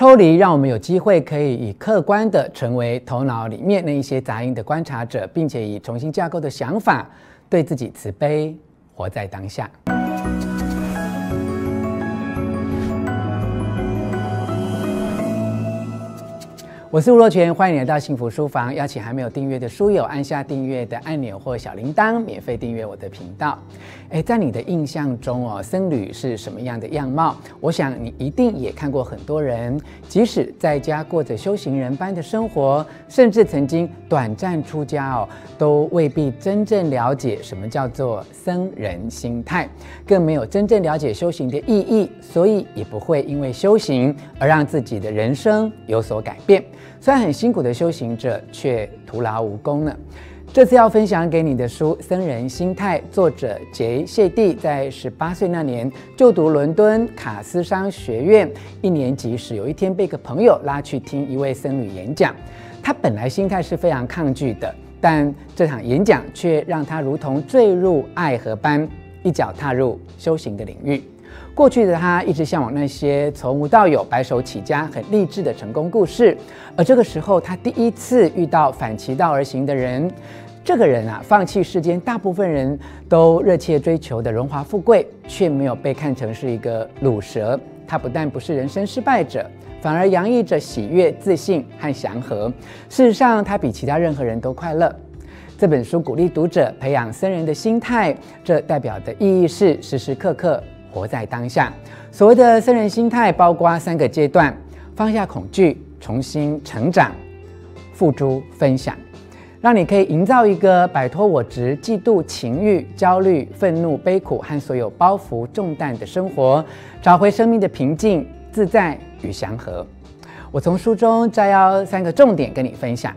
抽离让我们有机会可以以客观的成为头脑里面那一些杂音的观察者，并且以重新架构的想法对自己慈悲，活在当下。我是吴若权，欢迎来到幸福书房。邀请还没有订阅的书友按下订阅的按钮或小铃铛，免费订阅我的频道。诶，在你的印象中哦，僧侣是什么样的样貌？我想你一定也看过很多人，即使在家过着修行人般的生活，甚至曾经短暂出家哦，都未必真正了解什么叫做僧人心态，更没有真正了解修行的意义，所以也不会因为修行而让自己的人生有所改变。虽然很辛苦的修行者，却徒劳无功呢。这次要分享给你的书《僧人心态》，作者杰谢蒂在十八岁那年就读伦敦卡斯商学院一年级时，有一天被一个朋友拉去听一位僧侣演讲。他本来心态是非常抗拒的，但这场演讲却让他如同坠入爱河般，一脚踏入修行的领域。过去的他一直向往那些从无到有、白手起家、很励志的成功故事，而这个时候，他第一次遇到反其道而行的人。这个人啊，放弃世间大部分人都热切追求的荣华富贵，却没有被看成是一个鲁蛇。他不但不是人生失败者，反而洋溢着喜悦、自信和祥和。事实上，他比其他任何人都快乐。这本书鼓励读者培养僧人的心态，这代表的意义是时时刻刻。活在当下。所谓的僧人心态，包括三个阶段：放下恐惧，重新成长，付诸分享，让你可以营造一个摆脱我执、嫉妒、情欲、焦虑、愤怒、悲苦和所有包袱重担的生活，找回生命的平静、自在与祥和。我从书中摘要三个重点跟你分享：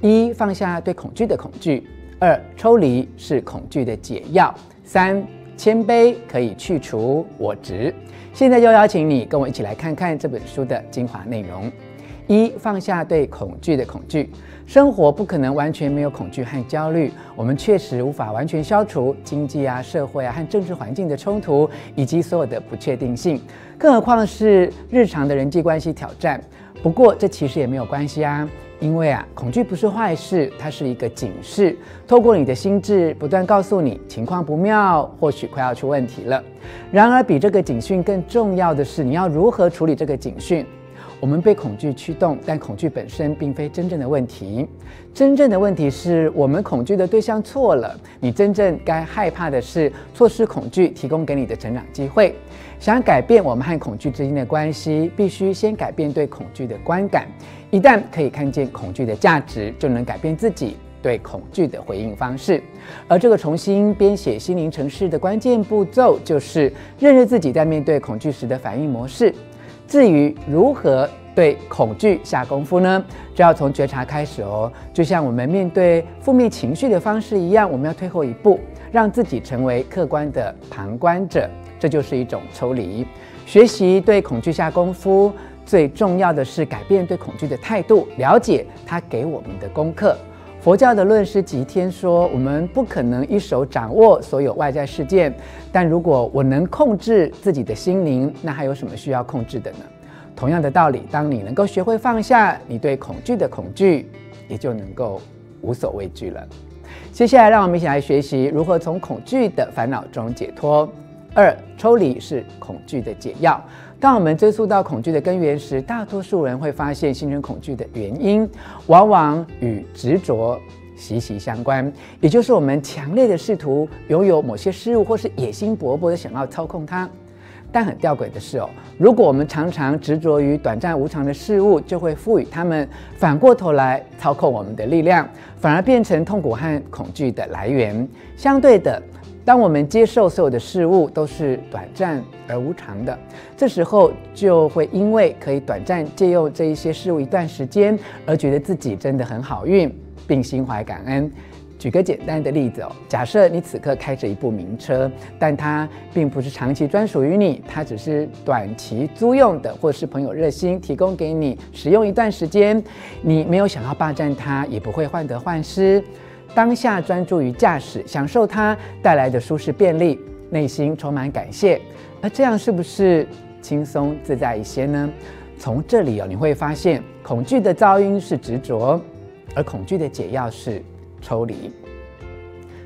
一、放下对恐惧的恐惧；二、抽离是恐惧的解药；三。谦卑可以去除我执。现在就邀请你跟我一起来看看这本书的精华内容。一、放下对恐惧的恐惧。生活不可能完全没有恐惧和焦虑，我们确实无法完全消除经济啊、社会啊和政治环境的冲突以及所有的不确定性，更何况是日常的人际关系挑战。不过这其实也没有关系啊。因为啊，恐惧不是坏事，它是一个警示，透过你的心智不断告诉你情况不妙，或许快要出问题了。然而，比这个警讯更重要的是，你要如何处理这个警讯。我们被恐惧驱动，但恐惧本身并非真正的问题。真正的问题是我们恐惧的对象错了。你真正该害怕的是错失恐惧提供给你的成长机会。想改变我们和恐惧之间的关系，必须先改变对恐惧的观感。一旦可以看见恐惧的价值，就能改变自己对恐惧的回应方式。而这个重新编写心灵城市的关键步骤，就是认识自己在面对恐惧时的反应模式。至于如何对恐惧下功夫呢？就要从觉察开始哦。就像我们面对负面情绪的方式一样，我们要退后一步，让自己成为客观的旁观者，这就是一种抽离。学习对恐惧下功夫，最重要的是改变对恐惧的态度，了解它给我们的功课。佛教的论师吉天说：“我们不可能一手掌握所有外在事件，但如果我能控制自己的心灵，那还有什么需要控制的呢？同样的道理，当你能够学会放下你对恐惧的恐惧，也就能够无所畏惧了。接下来，让我们一起来学习如何从恐惧的烦恼中解脱。二、抽离是恐惧的解药。”当我们追溯到恐惧的根源时，大多数人会发现，形成恐惧的原因往往与执着息息相关，也就是我们强烈的试图拥有某些事物，或是野心勃勃的想要操控它。但很吊诡的是哦，如果我们常常执着于短暂无常的事物，就会赋予它们反过头来操控我们的力量，反而变成痛苦和恐惧的来源。相对的。当我们接受所有的事物都是短暂而无常的，这时候就会因为可以短暂借用这一些事物一段时间，而觉得自己真的很好运，并心怀感恩。举个简单的例子哦，假设你此刻开着一部名车，但它并不是长期专属于你，它只是短期租用的，或是朋友热心提供给你使用一段时间，你没有想要霸占它，也不会患得患失。当下专注于驾驶，享受它带来的舒适便利，内心充满感谢，而这样是不是轻松自在一些呢？从这里哦，你会发现恐惧的噪音是执着，而恐惧的解药是抽离。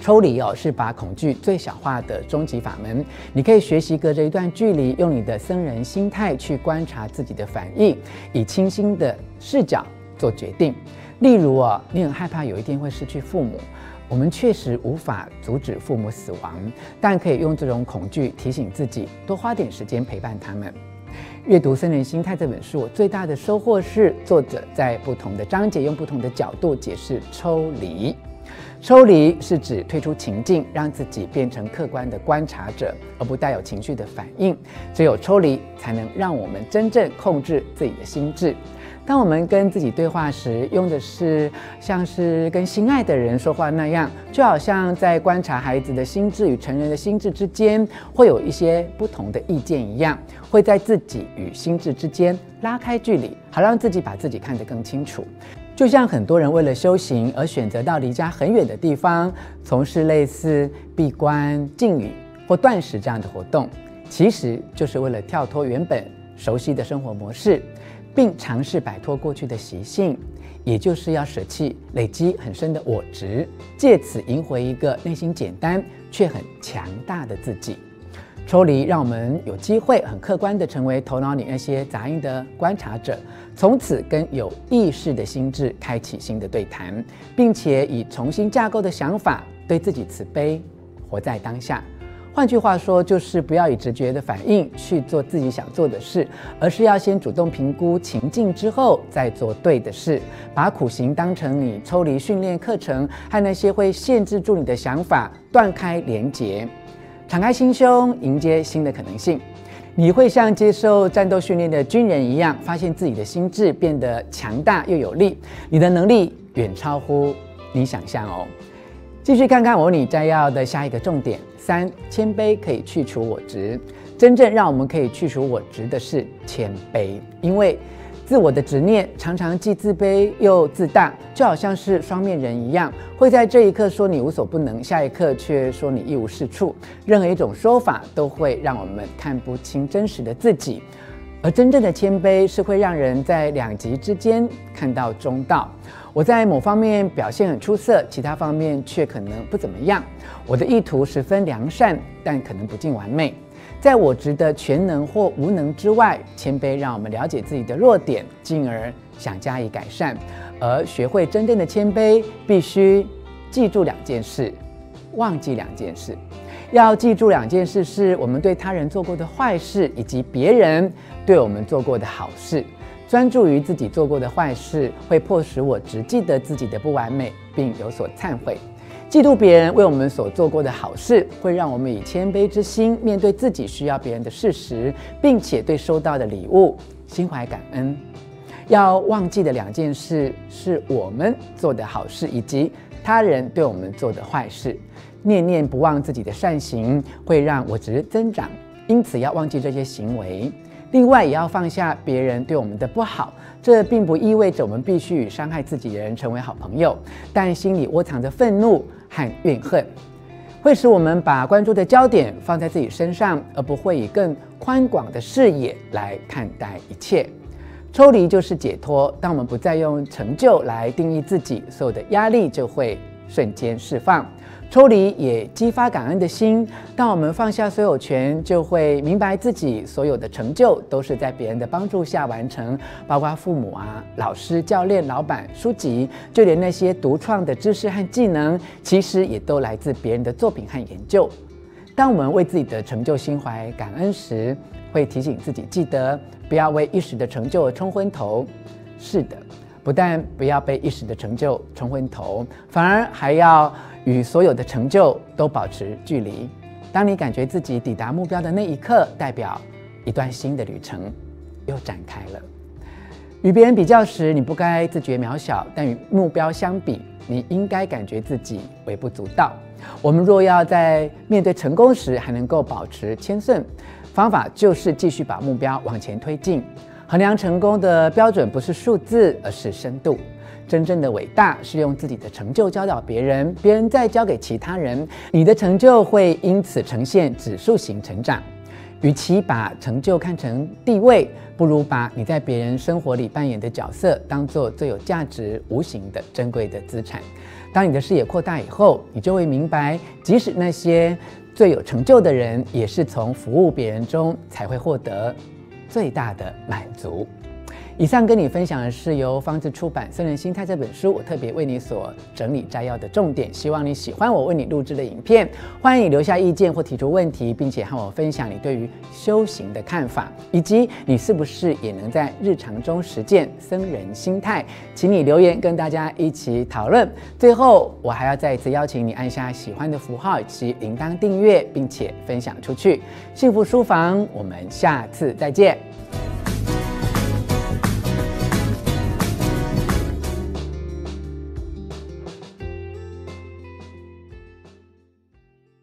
抽离哦，是把恐惧最小化的终极法门。你可以学习隔着一段距离，用你的僧人心态去观察自己的反应，以清新的视角做决定。例如哦，你很害怕有一天会失去父母，我们确实无法阻止父母死亡，但可以用这种恐惧提醒自己，多花点时间陪伴他们。阅读《森人心态》这本书，我最大的收获是作者在不同的章节用不同的角度解释抽离。抽离是指退出情境，让自己变成客观的观察者，而不带有情绪的反应。只有抽离，才能让我们真正控制自己的心智。当我们跟自己对话时，用的是像是跟心爱的人说话那样，就好像在观察孩子的心智与成人的心智之间会有一些不同的意见一样，会在自己与心智之间拉开距离，好让自己把自己看得更清楚。就像很多人为了修行而选择到离家很远的地方，从事类似闭关、禁语或断食这样的活动，其实就是为了跳脱原本熟悉的生活模式，并尝试摆脱过去的习性，也就是要舍弃累积很深的我执，借此赢回一个内心简单却很强大的自己。抽离，让我们有机会很客观地成为头脑里那些杂音的观察者，从此跟有意识的心智开启新的对谈，并且以重新架构的想法对自己慈悲，活在当下。换句话说，就是不要以直觉的反应去做自己想做的事，而是要先主动评估情境之后再做对的事，把苦行当成你抽离训练课程，和那些会限制住你的想法断开连结。敞开心胸，迎接新的可能性。你会像接受战斗训练的军人一样，发现自己的心智变得强大又有力。你的能力远超乎你想象哦。继续看看我你摘要的下一个重点：三，谦卑可以去除我执。真正让我们可以去除我执的是谦卑，因为。自我的执念常常既自卑又自大，就好像是双面人一样，会在这一刻说你无所不能，下一刻却说你一无是处。任何一种说法都会让我们看不清真实的自己，而真正的谦卑是会让人在两极之间看到中道。我在某方面表现很出色，其他方面却可能不怎么样。我的意图十分良善，但可能不尽完美。在我值得全能或无能之外，谦卑让我们了解自己的弱点，进而想加以改善。而学会真正的谦卑，必须记住两件事，忘记两件事。要记住两件事，是我们对他人做过的坏事，以及别人对我们做过的好事。专注于自己做过的坏事，会迫使我只记得自己的不完美，并有所忏悔。嫉妒别人为我们所做过的好事，会让我们以谦卑之心面对自己需要别人的事实，并且对收到的礼物心怀感恩。要忘记的两件事是我们做的好事，以及他人对我们做的坏事。念念不忘自己的善行，会让我值增长，因此要忘记这些行为。另外，也要放下别人对我们的不好。这并不意味着我们必须与伤害自己的人成为好朋友，但心里窝藏着愤怒和怨恨，会使我们把关注的焦点放在自己身上，而不会以更宽广的视野来看待一切。抽离就是解脱，当我们不再用成就来定义自己，所有的压力就会瞬间释放。抽离也激发感恩的心。当我们放下所有权，就会明白自己所有的成就都是在别人的帮助下完成，包括父母啊、老师、教练、老板、书籍，就连那些独创的知识和技能，其实也都来自别人的作品和研究。当我们为自己的成就心怀感恩时，会提醒自己记得不要为一时的成就而冲昏头。是的，不但不要被一时的成就冲昏头，反而还要。与所有的成就都保持距离。当你感觉自己抵达目标的那一刻，代表一段新的旅程又展开了。与别人比较时，你不该自觉渺小；但与目标相比，你应该感觉自己微不足道。我们若要在面对成功时还能够保持谦逊，方法就是继续把目标往前推进。衡量成功的标准不是数字，而是深度。真正的伟大是用自己的成就教导别人，别人再教给其他人，你的成就会因此呈现指数型成长。与其把成就看成地位，不如把你在别人生活里扮演的角色当做最有价值、无形的珍贵的资产。当你的视野扩大以后，你就会明白，即使那些最有成就的人，也是从服务别人中才会获得最大的满足。以上跟你分享的是由方智出版《僧人心态》这本书，我特别为你所整理摘要的重点。希望你喜欢我为你录制的影片，欢迎你留下意见或提出问题，并且和我分享你对于修行的看法，以及你是不是也能在日常中实践僧人心态？请你留言跟大家一起讨论。最后，我还要再一次邀请你按下喜欢的符号以及铃铛订阅，并且分享出去。幸福书房，我们下次再见。